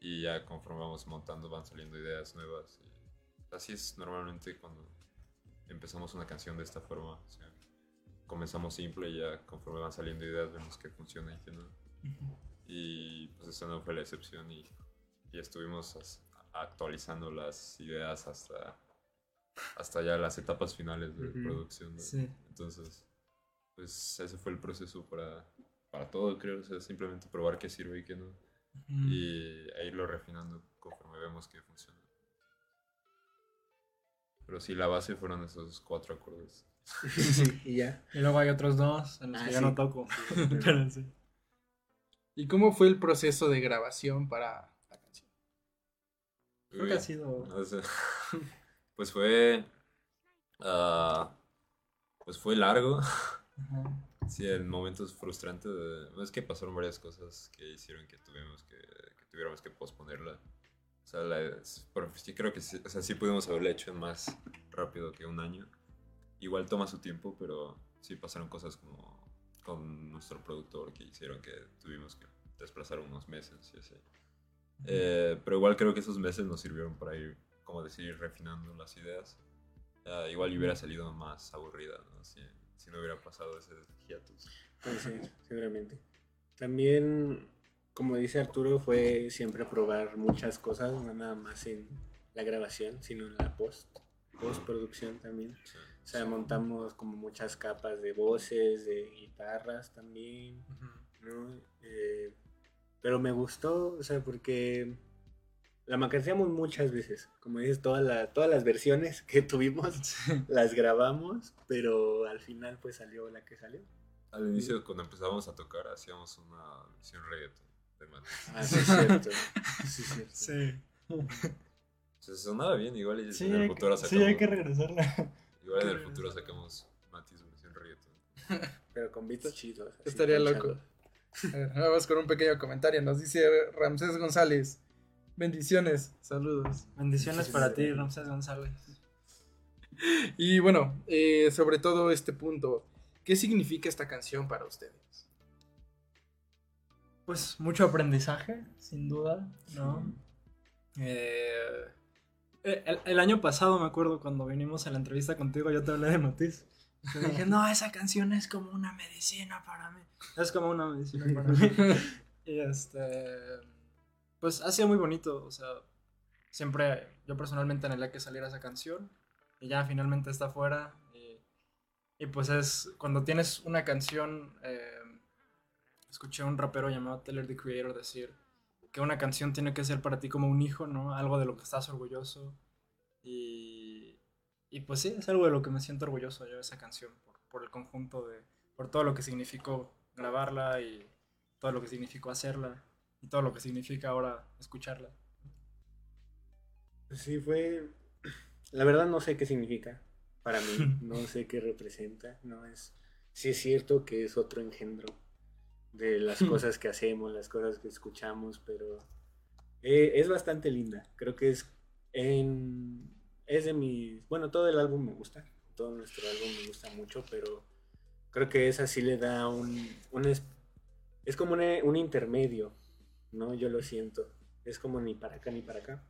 y ya conforme vamos montando van saliendo ideas nuevas y así es normalmente cuando empezamos una canción de esta forma, o sea, comenzamos simple y ya conforme van saliendo ideas vemos que funciona y que no. Y pues esta no fue la excepción y, y estuvimos as- actualizando las ideas hasta, hasta ya las etapas finales de Ujú. producción. ¿no? Sí. Entonces, pues ese fue el proceso para, para todo, creo. O sea, simplemente probar qué sirve y qué no. Y e irlo refinando conforme vemos que funciona. Pero sí, la base fueron esos cuatro acordes. y ya. Y luego hay otros dos en los Ah, que sí. no toco. Pero sí. ¿Y cómo fue el proceso de grabación para la canción? Creo que ha sido. Pues fue. ah, pues fue largo. Ajá. Sí, en momentos frustrantes. de- es que pasaron varias cosas que hicieron que tuvimos que, que tuviéramos que posponerla. O sea, la- por- sí creo que sí, o sea, sí pudimos haberla hecho en más rápido que un año. Igual toma su tiempo, pero sí pasaron cosas como con nuestro productor que hicieron que tuvimos que desplazar unos meses y así. Eh, pero igual creo que esos meses nos sirvieron para ir, como decir, refinando las ideas. Ah, igual hubiera salido más aburrida, ¿no? Si, si no hubiera pasado ese hiatus. Puede ser, seguramente. También, como dice Arturo, fue siempre probar muchas cosas, no nada más en la grabación, sino en la post, postproducción también. Sí. O sea, montamos como muchas capas de voces, de guitarras también, ¿no? Eh, pero me gustó, o sea, porque la macaseamos muchas veces. Como dices, todas la- todas las versiones que tuvimos las grabamos, pero al final pues salió la que salió. Al inicio, cuando empezábamos a tocar, hacíamos una versión reggaeton de Matiz. Ah, sí, es cierto. Sí, es cierto. Sí. Sea, sonaba bien, igual y Sí, en el hay futuro que, sacamos. sí, hay que regresarla. Igual en el futuro sacamos Matiz versión reggaeton. Pero con beats chidos. así, Estaría loco. A ver, Vamos con un pequeño comentario. Nos dice Ramsés González. Bendiciones, saludos. Bendiciones para ti, Ramsés González. Y bueno, eh, sobre todo este punto, ¿qué significa esta canción para ustedes? Pues mucho aprendizaje, sin duda, ¿no? Eh, el, el año pasado me acuerdo cuando vinimos a la entrevista contigo, yo te hablé de Matiz. Dije, no, esa canción es como una medicina para mí. Es como una medicina para mí. Y este. Pues ha sido muy bonito. O sea, siempre yo personalmente anhelé que saliera esa canción. Y ya finalmente está afuera. Y, y pues es. Cuando tienes una canción. eh, escuché a un rapero llamado Taylor the Creator decir que una canción tiene que ser para ti como un hijo, ¿no? Algo de lo que estás orgulloso. Y, y pues sí, es algo de lo que me siento orgulloso yo de esa canción, por, por el conjunto de, por todo lo que significó grabarla y todo lo que significó hacerla y todo lo que significa ahora escucharla. Sí, fue. La verdad no sé qué significa para mí. No sé qué representa. No es. sí es cierto que es otro engendro de las cosas que hacemos, las cosas que escuchamos, pero eh, es bastante linda. Creo que es en es de mis, bueno, todo el álbum me gusta, todo nuestro álbum me gusta mucho, pero creo que esa sí le da un, un es, es como un, un intermedio, ¿no? Yo lo siento. Es como ni para acá ni para acá.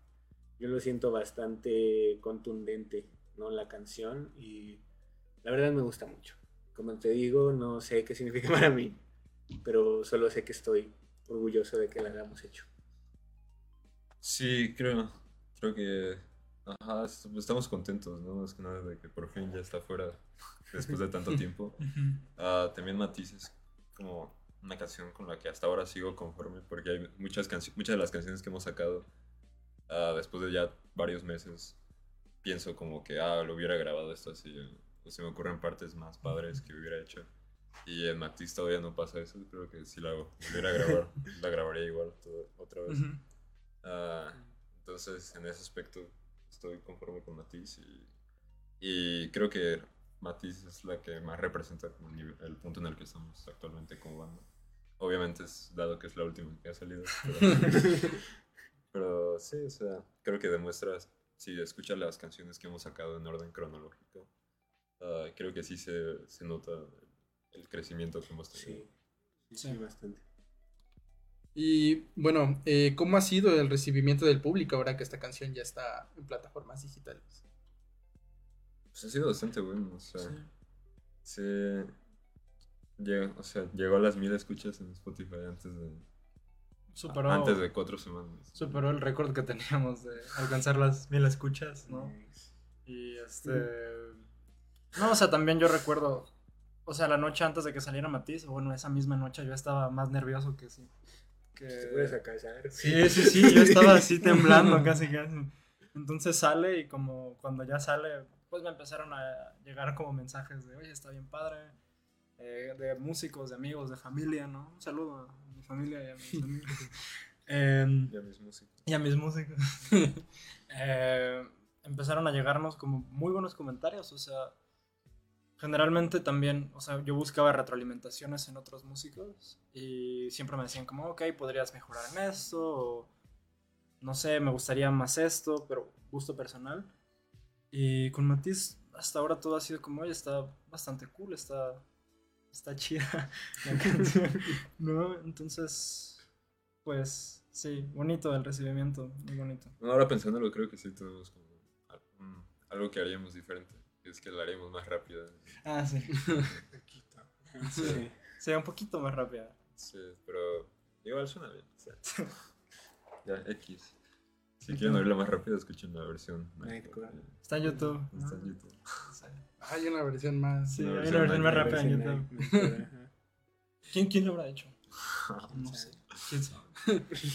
Yo lo siento bastante contundente, ¿no? La canción y la verdad me gusta mucho. Como te digo, no sé qué significa para mí, pero solo sé que estoy orgulloso de que la hayamos hecho. Sí, creo, creo que ajá, est- estamos contentos, ¿no? Más que nada de que por fin ya está fuera después de tanto tiempo. Ah, también Matiz es como una canción con la que hasta ahora sigo conforme porque hay muchas, muchas de las canciones que hemos sacado ah, después de ya varios meses pienso como que, ah, lo hubiera grabado esto así, o se me ocurren partes más padres que hubiera hecho. Y en Matiz todavía no pasa eso, creo que si la volviera a grabar, la grabaría igual todo- otra vez. Ujú. Ah, entonces, en ese aspecto, estoy conforme con Matiz y, y creo que Matiz es la que más representa el, el punto en el que estamos actualmente como banda. Obviamente, es, dado que es la última que ha salido. Pero, pero sí, o sea, creo que demuestra, si escuchas las canciones que hemos sacado en orden cronológico, ah, creo que sí se, se nota el crecimiento que hemos tenido. Sí, sí, sí, bastante. Y bueno, eh, ¿cómo ha sido el recibimiento del público ahora que esta canción ya está en plataformas digitales? Pues ha sido bastante bueno, o sea, sí. llegó, o sea, llegó a las mil escuchas en Spotify antes de, Superó, antes de cuatro semanas. superó el récord que teníamos de alcanzar las mil escuchas, ¿no? Y este. No, o sea, también yo recuerdo. O sea, la noche antes de que saliera Matiz, bueno, esa misma noche yo estaba más nervioso que sí. Que... Te puedes a casar. Sí, sí, sí, yo estaba así temblando casi, casi. Entonces sale y como cuando ya sale, pues me empezaron a llegar como mensajes de, oye, está bien padre, eh, de músicos, de amigos, de familia, ¿no? Un saludo a mi familia y a mis amigos. Em, Ya mis músicos. y a mis músicos. Eh, empezaron a llegarnos como muy buenos comentarios, o sea, generalmente también, o sea, yo buscaba retroalimentaciones en otros músicos y siempre me decían como, ok, podrías mejorar en esto, o no sé, me gustaría más esto, pero gusto personal. Y con Matiz hasta ahora todo ha sido como, oye, está bastante cool, está, está chida la canción, ¿no? Entonces, pues sí, bonito el recibimiento, muy bonito. Ahora pensándolo, creo que sí tenemos como un- algo que haríamos diferente, es que la haríamos más rápida. Ah, sí. Sí. Sería un poquito más rápida. Sí, pero igual suena bien. o sea. ya, X. Si quieren oírla más rápida, escuchen la versión. Nightcore. Está en YouTube. Está en YouTube. Hay una versión más. Sí, Una hay versión una versión más más rápida en YouTube. ¿Quién, ¿Quién lo habrá hecho? No sé. ¿Quién sabe?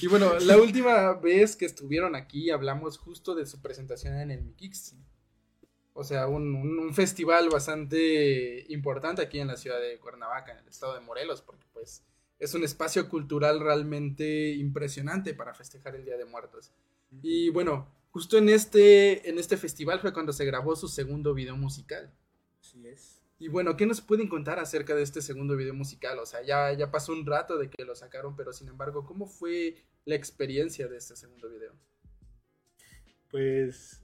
Y bueno, la última vez que estuvieron aquí hablamos justo de su presentación en el Mikix. O sea, un, un- un festival bastante importante aquí en la ciudad de Cuernavaca, en el estado de Morelos, porque pues es un espacio cultural realmente impresionante para festejar el Día de Muertos. Y bueno, justo en este, en este festival fue cuando se grabó su segundo video musical. Así es. Y bueno, ¿qué nos pueden contar acerca de este segundo video musical? O sea, ya, ya pasó un rato de que lo sacaron, pero sin embargo, ¿cómo fue la experiencia de este segundo video? Pues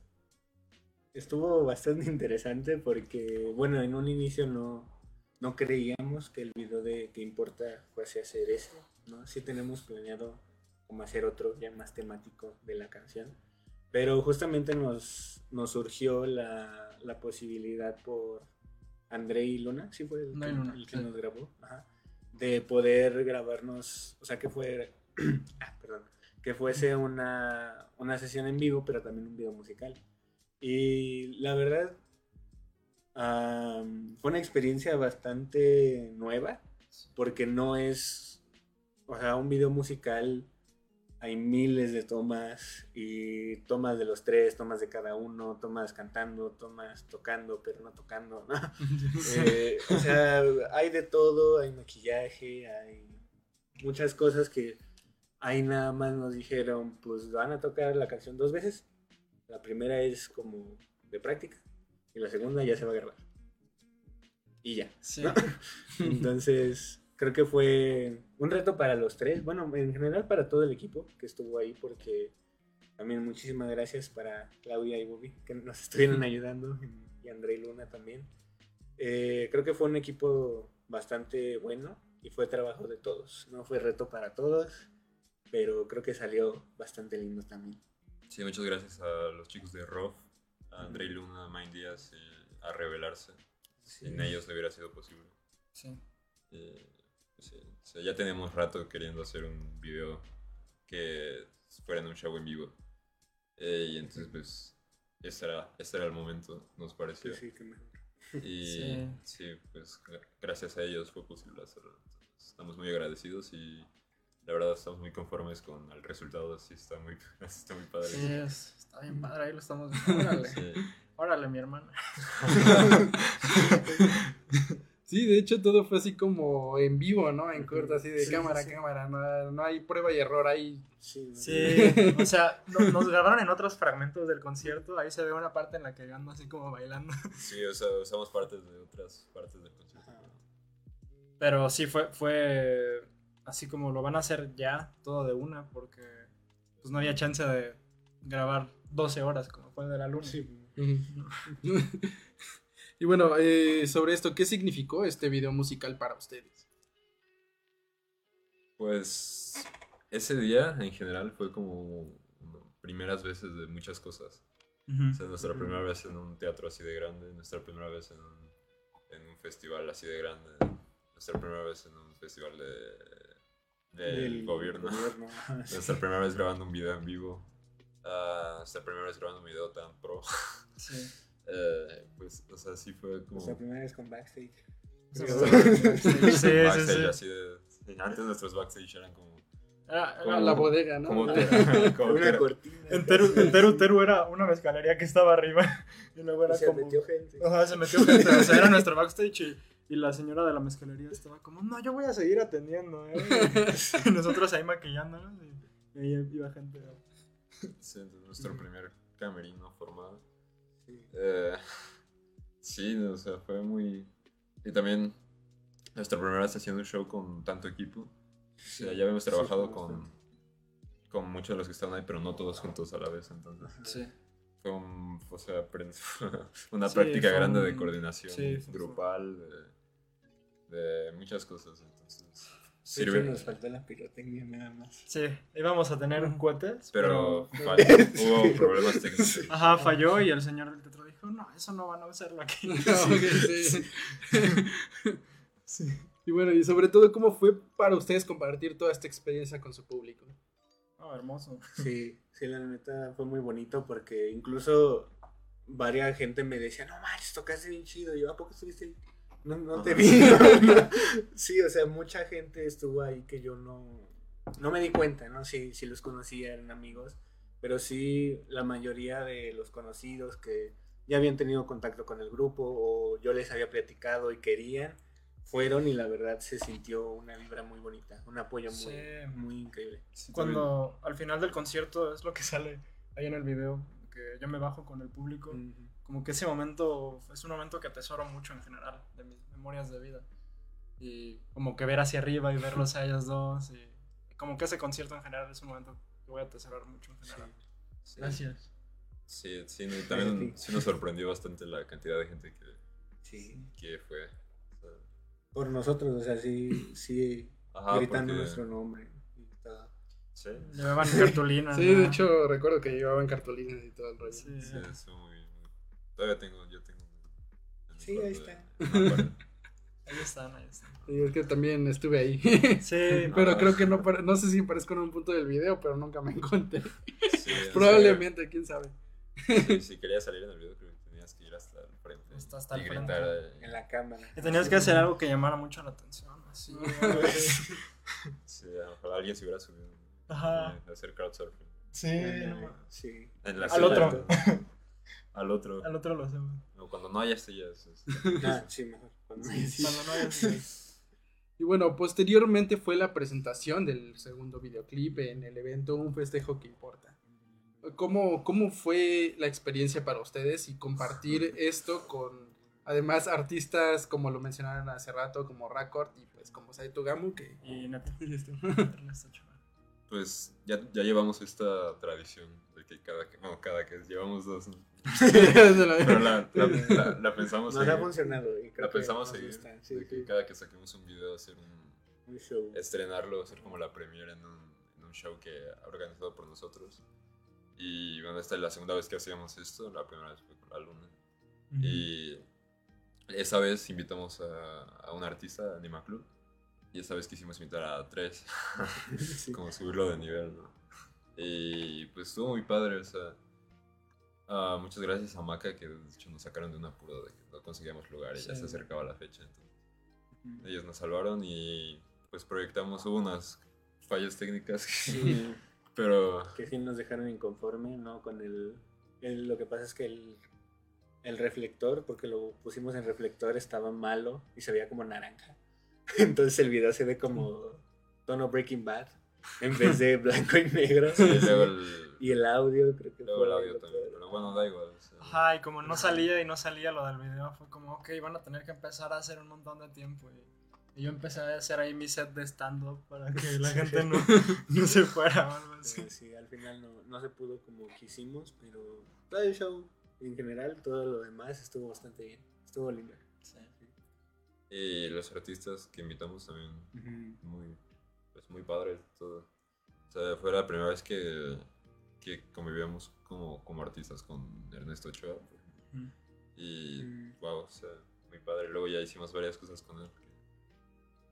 estuvo bastante interesante porque, bueno, en un inicio no, no creíamos que el video de que importa fuese a hacer ese, ¿no? Sí tenemos planeado como hacer otro ya más temático de la canción, pero justamente nos, nos surgió la, la posibilidad por André y Luna, sí fue el, que- Luna, el que sí. nos grabó, ajá, de poder grabarnos, o sea, que fue, ah, perdón, que fuese una, una sesión en vivo, pero también un video musical. Y la verdad, am, fue una experiencia bastante nueva, porque no es, o sea, un video musical, hay miles de tomas y tomas de los tres, tomas de cada uno, tomas cantando, tomas tocando, pero no tocando, ¿no? Eh, o sea, hay de todo, hay maquillaje, hay muchas cosas que ahí nada más nos dijeron, pues van a tocar la canción dos veces. La primera es como de práctica y la segunda ya se va a grabar. y ya. Sí. Entonces, creo que fue un reto para los tres, bueno, en general para todo el equipo que estuvo ahí, porque también muchísimas gracias para Claudia y Bobby, que nos estuvieron ayudando, y André y Luna también. Eh, creo que fue un equipo bastante bueno y fue trabajo de todos, no fue reto para todos, pero creo que salió bastante lindo también. Sí, muchas gracias a los chicos de ROF, a André Luna, a Mind Díaz y a Revelarse. Sin ellos no hubiera sido posible. Sí. Y, pues, sí, o sea, ya tenemos rato queriendo hacer un video que fuera en un show en vivo. Eh, y entonces, pues, este era, este era el momento, nos pareció. Sí, mejor. Y Sí. sí, pues gra- gracias a ellos fue posible hacerlo. Entonces, estamos muy agradecidos y la verdad estamos muy conformes con el resultado. Así está muy, así está muy padre. Sí, es- está bien padre, ahí lo estamos viendo. Órale, Sí. órale, mi hermana. Sí, de hecho todo fue así como en vivo, ¿no? En corto, así de Sí, cámara, sí. cámara. No, no hay prueba y error ahí. Sí, Sí, o sea, no- nos grabaron en otros fragmentos del concierto, ahí se ve una parte en la que ando así como bailando. Sí, o sea, usamos partes de otras partes del concierto. Pero sí fue, fue así como lo van a hacer ya, todo de una, porque pues no había chance de grabar 12 horas como fue de la luna. Sí. y bueno, eh, sobre esto, ¿qué significó este video musical para ustedes? Pues ese día en general fue como primeras veces de muchas cosas. Ujú. O sea, nuestra primera vez en un teatro así de grande, nuestra primera vez en un, en un festival así de grande, nuestra primera vez en un festival de, del gobierno, gobierno, ajá, sí. nuestra primera vez grabando un video en vivo, ah, nuestra primera vez grabando un video tan pro. Sí. Eh, pues, o sea, sí fue como... Nuestra primera vez con backstage. Sí, sí, sí, sí, backstage sí. así de... Antes nuestros backstage eran como... Era- era Como la bodega, ¿no? como Ah, te- como Una cortina. En Teru, en Teru Teru era una mezcalería que estaba arriba y luego Y era se como... metió gente. Ajá, se metió gente, o sea, era nuestro backstage y, y la señora de la mezcalería estaba como, no, yo voy a seguir atendiendo, ¿eh? Y nosotros ahí maquillándonos y, y ahí iba gente. Sí, entonces, nuestro primer camerino formado. Sí. Eh, sí, o sea, fue muy... Y también nuestra primera vez haciendo un show con tanto equipo. O sea, ya habíamos Sí, trabajado fue con, bastante. con muchos de los que estaban ahí, pero no todos juntos a la vez. Entonces, Sí. fue un- o sea, una Sí, práctica fue grande de un- coordinación sí, fue- grupal, de, de muchas cosas. Entonces, hecho, sirve. nos faltó la pirotecnia nada más. Sí, íbamos a tener cohetes, Pero pero... fal- hubo problemas técnicos. Ajá, falló y el señor del teatro dijo, no, eso no van a usarlo aquí. ok, sí. Y bueno, y sobre todo, ¿cómo fue para ustedes compartir toda esta experiencia con su público? Oh, hermoso. Sí, sí, la neta fue muy bonito porque incluso varias gente me decía, no manches, tocaste bien chido. Y yo, ¿a poco estuviste ahí? No, no te vi. no, no". Sí, o sea, mucha gente estuvo ahí que yo no, no me di cuenta, ¿no? Sí, sí los conocía, eran amigos. Pero sí, la mayoría de los conocidos que ya habían tenido contacto con el grupo o yo les había platicado y querían, fueron y la verdad se sintió una vibra muy bonita, un apoyo muy, Sí. muy increíble. Sí, Cuando al final del concierto es lo que sale ahí en el video, que yo me bajo con el público. Como que ese momento es un momento que atesoro mucho en general de mis memorias de vida. Y como que ver hacia arriba y verlos a ellos dos. Y como que ese concierto en general es un momento que voy a atesorar mucho en general. Sí. Gracias. Sí, sí, también sí nos sorprendió bastante la cantidad de gente que, Sí. que fue. O sea, Por nosotros, o sea, sí, sí, Ajá, gritando porque- nuestro nombre. y todo. Sí, Llevaban cartulina. Sí, ¿no? de hecho, recuerdo que llevaban cartulinas y todo el rollo. Sí. sí, estuvo muy, muy- Todavía tengo, yo tengo. Sí, ahí está. Ahí están, ahí están. Y es que también estuve ahí. Sí, pero creo que no, no sé si parezco en un punto del video, pero nunca me encontré. Sí, Probablemente, quién sabe. sí, si querías salir en el video, creo que tenías que ir hasta el frente. Hasta- hasta y el gritar. frente. eh, En la cámara. Y tenías que hacer algo que llamara mucho la atención. Así. Sí, ojalá alguien se hubiera subido. Ajá. eh, hacer crowdsurfing. Sí, Eh, no sí. En la Al otro. Al otro. Al otro lo hacemos. No, cuando no haya sillas. este, Ah, sí, mejor. Cuando- Cuando no haya Y bueno, posteriormente fue la presentación del segundo videoclip en el evento Un Festejo que Importa. ¿Cómo, ¿Cómo fue la experiencia para ustedes y compartir esto con Además, artistas como lo mencionaron hace rato, como Racord y pues como Saito Gamu, que... Y neta. Pues ya, ya llevamos esta tradición de que cada que, bueno, cada que llevamos dos, ¿no? pero la, la, la- la pensamos Nos ha funcionado. Y creo La que pensamos nos seguir. gusta, sí, de que sí. cada que saquemos un video, hacer un, Un show. estrenarlo, hacer como la premiere en un, en un show que ha organizado por nosotros. Y bueno, esta es la segunda vez que hacíamos esto, la primera vez fue con la luna. Y esa vez invitamos a, a un artista, Anima Club. Y esa vez quisimos invitar a tres, Sí. como subirlo de nivel, ¿no? Y pues estuvo muy padre, o sea. ah, muchas gracias a Maca que de hecho nos sacaron de un apuro de que no conseguíamos lugar y ya Sí. se acercaba la fecha. Entonces, ellos nos salvaron y pues proyectamos, hubo unas fallas técnicas, Sí, pero que sí nos dejaron inconforme, ¿no? Con el, el- Lo que pasa es que el, el reflector, porque lo pusimos en reflector, estaba malo y se veía como naranja. Entonces el video se ve como tono Breaking Bad en vez de blanco y negro. y luego el, Y el audio, creo que luego el fue audio también. Pero bueno, da igual. o sea, Ajá, y como no salía y no salía lo del video, fue como, ok, van a tener que empezar a hacer un montón de tiempo. Y, y yo empecé a hacer ahí mi set de stand-up para que la gente no, no se fuera o algo así. Sí, sí, al final no, no se pudo como quisimos, pero todo el show en general, todo lo demás estuvo bastante bien. Estuvo lindo. Y los artistas que invitamos también muy, pues muy padre todo. O sea, fue la primera vez que, que convivíamos como, como artistas con Ernesto Ochoa. Y wow, o sea, muy padre. Luego ya hicimos varias cosas con él.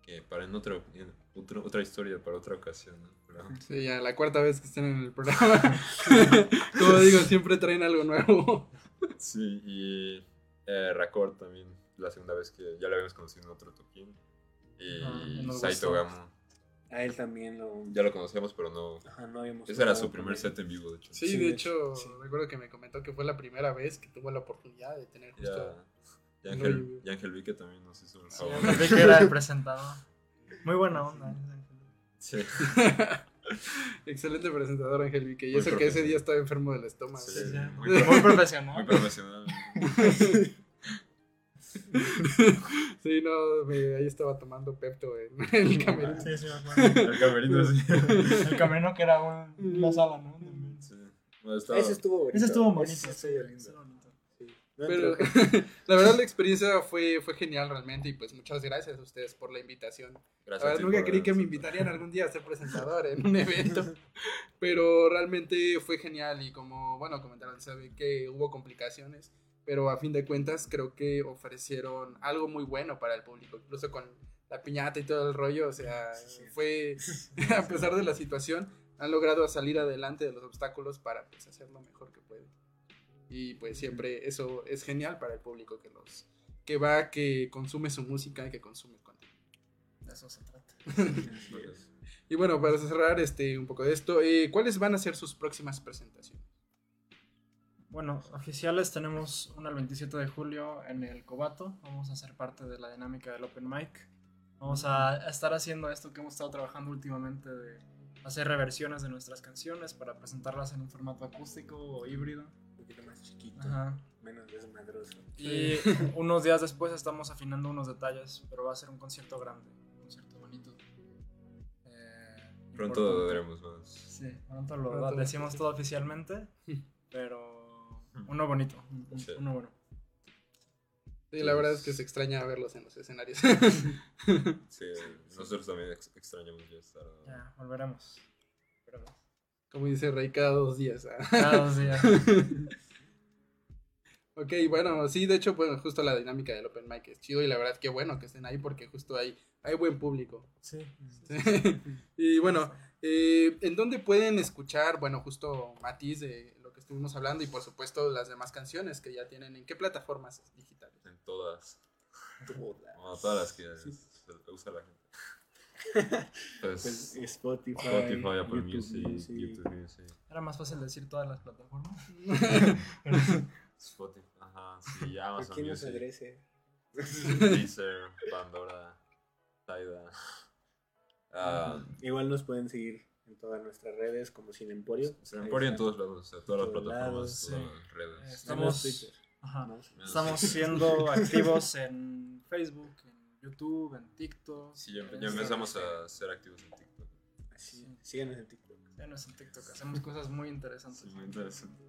Que, que para en otra, en otro- otra historia, para otra ocasión. ¿no? Pero, Sí, ya la cuarta vez que estén en el programa. Como digo, siempre traen algo nuevo. sí, y eh, Raccord también, la segunda vez que ya lo habíamos conocido en otro toquín. Y Ah, Saito. Gamo, A él también lo. ya lo conocíamos, pero no. Ajá, no habíamos Ese era su primer set en vivo, de hecho. Sí, Sí, de de hecho, sí. recuerdo que me comentó que fue la primera vez que tuvo la oportunidad de tener Ya, justo... y Ángel, y Ángel Vique también nos hizo el Sí, favor. me vi que era el presentador. Muy buena onda. Sí. Excelente presentador, Ángel Vique. Y Muy eso que ese día estaba enfermo del estómago. Sí, Sí, sí. Muy, Muy, pro- profesional. muy profesional. Sí, no, me- ahí estaba tomando Pepto en, el camerino. Sí, sí, me acuerdo. El camerino sí. El camino que era un- una sala, ¿no? Sí. Bueno, estaba- Ese estuvo bonito. Ese estuvo bonito. Ese sí, estuvo bonito. Pero la verdad la experiencia fue, fue genial realmente y pues muchas gracias a ustedes por la invitación. Gracias La a verdad, ti nunca por creí que me invitarían algún día a ser presentador en un evento, pero realmente fue genial y como, bueno, comentaron, sabe que hubo complicaciones, pero a fin de cuentas creo que ofrecieron algo muy bueno para el público, incluso con la piñata y todo el rollo, o sea, Sí. fue, a pesar de la situación, han logrado salir adelante de los obstáculos para pues, hacer lo mejor que pueden. Y pues siempre eso es genial para el público que los que va, que consume su música y que consume el contenido. De eso se trata. Y bueno, para cerrar este, un poco de esto, eh, ¿cuáles van a ser sus próximas presentaciones? Bueno, oficiales tenemos una el 27 de julio en el Cobato. Vamos a ser parte de la dinámica del Open Mic. Vamos a estar haciendo esto que hemos estado trabajando últimamente de hacer reversiones de nuestras canciones para presentarlas en un formato acústico o híbrido. un poquito más chiquito, Ajá. menos desmadroso. Y unos días después estamos afinando unos detalles, pero va a ser un concierto grande, un concierto bonito. Eh, Pronto veremos más. Sí, pronto lo Pronto. decimos todo oficialmente, pero uno bonito, un- Sí. uno bueno. Sí, la verdad es que se extraña verlos en los escenarios. Sí, nosotros también ex- extrañamos ya estar. Ya, volveremos. Volveremos. Como dice Rey, cada dos días. ah. Cada dos días. Ok, bueno, sí, de hecho, bueno, justo la dinámica del Open Mic es chido y la verdad que bueno que estén ahí porque justo hay, hay buen público. Sí. y bueno, eh, ¿en dónde pueden escuchar, bueno, justo Matiz de que estuvimos hablando y por supuesto las demás canciones que ya tienen? ¿En qué plataformas digitales? En todas. Todas. Bueno, todas las que se usa la gente. Pues, Pues, Spotify, Spotify, Apple YouTube Music, Music. YouTube Music, Era más fácil decir todas las plataformas. Spotify, ajá, sí, ¿A Amazon quién nos Music, adrese? Deezer, Pandora, Tidal. Ah, Igual nos pueden seguir en todas nuestras redes como Sin Emporio. me ponen en Ahí todos lados, o sea, todas las plataformas, lados, todas sí. las redes. Estamos Twitter. Ajá. Estamos siendo activos en Facebook, en YouTube, en TikTok. Sí, ya, empezamos a ser activos en TikTok. Así, síganos en TikTok. Síganos en TikTok, hacemos cosas muy interesantes. Sí, muy interesante.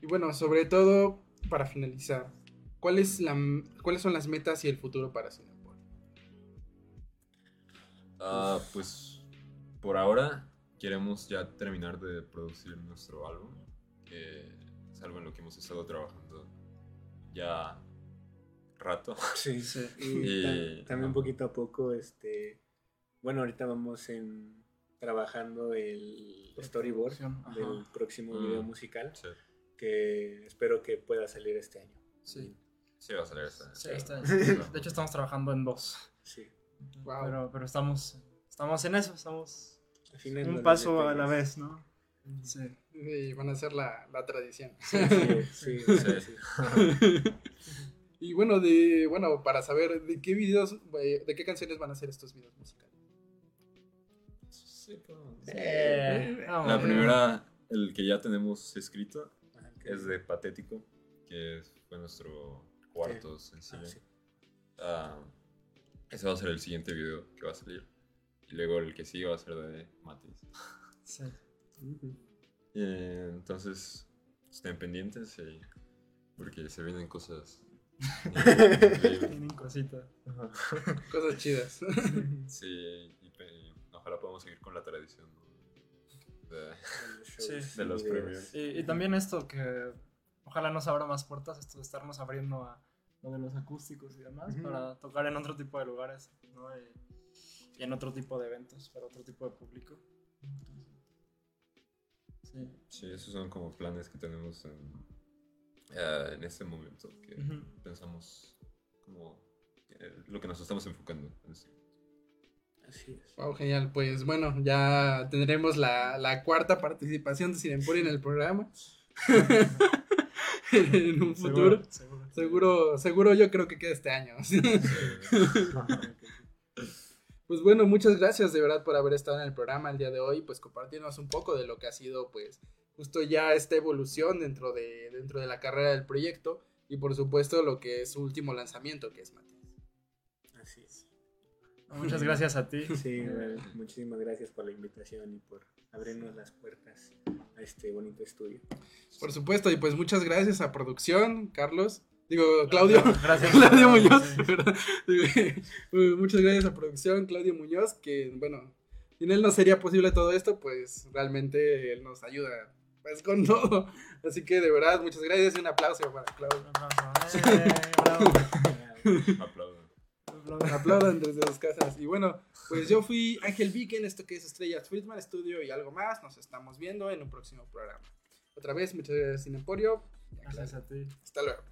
Y bueno, sobre todo, para finalizar, ¿cuál es la, ¿cuáles son las metas y el futuro para Cinepolis? Ah, pues por ahora queremos ya terminar de producir nuestro álbum, que es algo en lo que hemos estado trabajando ya rato. Sí. Sí. Y Y- ta- también poquito a poco, este, bueno, ahorita vamos en trabajando el storyboard Ajá. del próximo Mm. video musical Sí, que espero que pueda salir este año. Sí. sí va a salir esta. Sí, está- de hecho, estamos trabajando en dos. Sí. Wow. Pero, pero estamos, estamos en eso, estamos Afinando un paso a la vez, ¿no? Sí. Y van a ser la, la tradición. Sí, sí, sí, Sí. sí. y bueno, de, bueno, para saber de qué videos, eh, de qué canciones van a ser estos videos musicales. Sí, podemos- Eh, vamos. La primera, el que ya tenemos escrito, es de Patético, que fue nuestro cuarto sencillo. Ah, sí. Ah, ese va a ser el siguiente video que va a salir. Y luego el que sigue va a ser de Matis. Sí. Eh, entonces, estén pendientes y- porque se vienen cosas. Tienen cositas. Cosas chidas. sí, y, ojalá podamos seguir con la tradición ¿no? de, Los Sí. premios. Y, y también esto que ojalá nos abra más puertas, esto de estarnos abriendo a lo de los acústicos y demás, para tocar en otro tipo de lugares, ¿no? Y, y en otro tipo de eventos, para otro tipo de público. Sí. Sí, esos son como planes que tenemos en, eh, en este momento, que Ujú. pensamos como lo que nos estamos enfocando. en este. Así es. Wow, genial. Pues bueno, ya tendremos la, la cuarta participación de Cinempolis en el programa. en un futuro. Seguro. Seguro, seguro yo creo que queda este año. Pues bueno, muchas gracias de verdad por haber estado en el programa el día de hoy, pues compartirnos un poco de lo que ha sido pues justo ya esta evolución dentro de, dentro de la carrera del proyecto y por supuesto lo que es su último lanzamiento que es Matías. Así es. Muchas gracias a ti. Sí, Eh, bueno, muchísimas gracias por la invitación y por abrirnos las puertas a este bonito estudio. Por supuesto, y pues muchas gracias a producción, Carlos, digo Claudio, Gracias. Claudio Muñoz, muchas gracias a producción, Claudio Muñoz, que bueno, sin él no sería posible todo esto, pues realmente él nos ayuda pues con todo. Así que de verdad, muchas gracias y un aplauso para Claudio. Un aplauso. Eh. Aplaudan. Aplaudan desde sus casas. Y bueno, pues yo fui Ángel Vique en esto que es Estrellas Friedman Studio y algo más. Nos estamos viendo en un próximo programa. Otra vez, muchas gracias, Sin Emporio. Gracias a ti. Hasta luego.